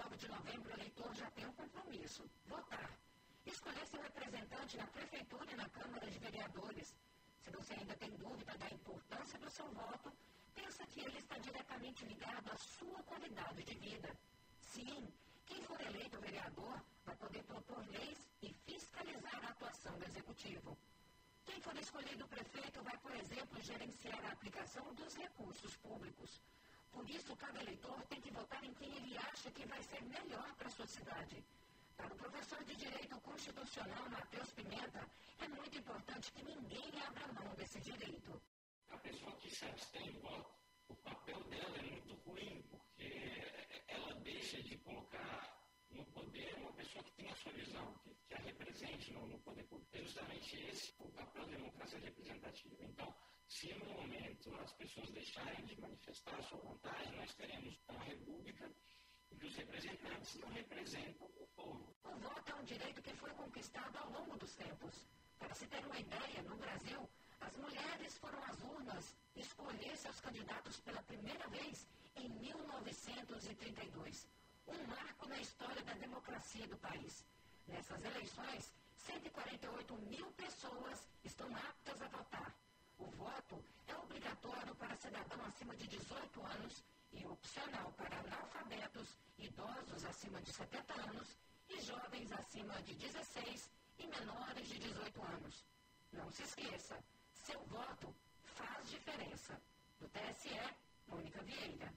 9 de novembro, o eleitor já tem um compromisso: votar. Escolher seu representante na Prefeitura e na Câmara de Vereadores. Se você ainda tem dúvida da importância do seu voto, pensa que ele está diretamente ligado à sua qualidade de vida. Sim, quem for eleito vereador vai poder propor leis e fiscalizar a atuação do Executivo. Quem for escolhido prefeito vai, por exemplo, gerenciar a aplicação dos recursos públicos. Por isso, cada eleitor tem que votar em quem ele que vai ser melhor para a sua cidade. Para o professor de Direito Constitucional, Matheus Pimenta, é muito importante que ninguém abra mão desse direito. A pessoa que se abstém voto, o papel dela é muito ruim, porque ela deixa de colocar no poder uma pessoa que tem a sua visão, que, que a represente no, no poder público. É justamente esse o papel da democracia representativa. Então, se no momento as pessoas deixarem de manifestar a sua vontade, nós teremos que os representantes não representam o povo. O voto é um direito que foi conquistado ao longo dos tempos. Para se ter uma ideia, no Brasil, as mulheres foram às urnas escolher seus candidatos pela primeira vez em 1932. Um marco na história da democracia do país. Nessas eleições, 148 mil pessoas estão aptas a votar. O voto é obrigatório para cidadão acima de 18 anos e opcional para acima de 70 anos e jovens acima de 16 e menores de 18 anos. Não se esqueça, seu voto faz diferença. Do TSE, Mônica Vieira.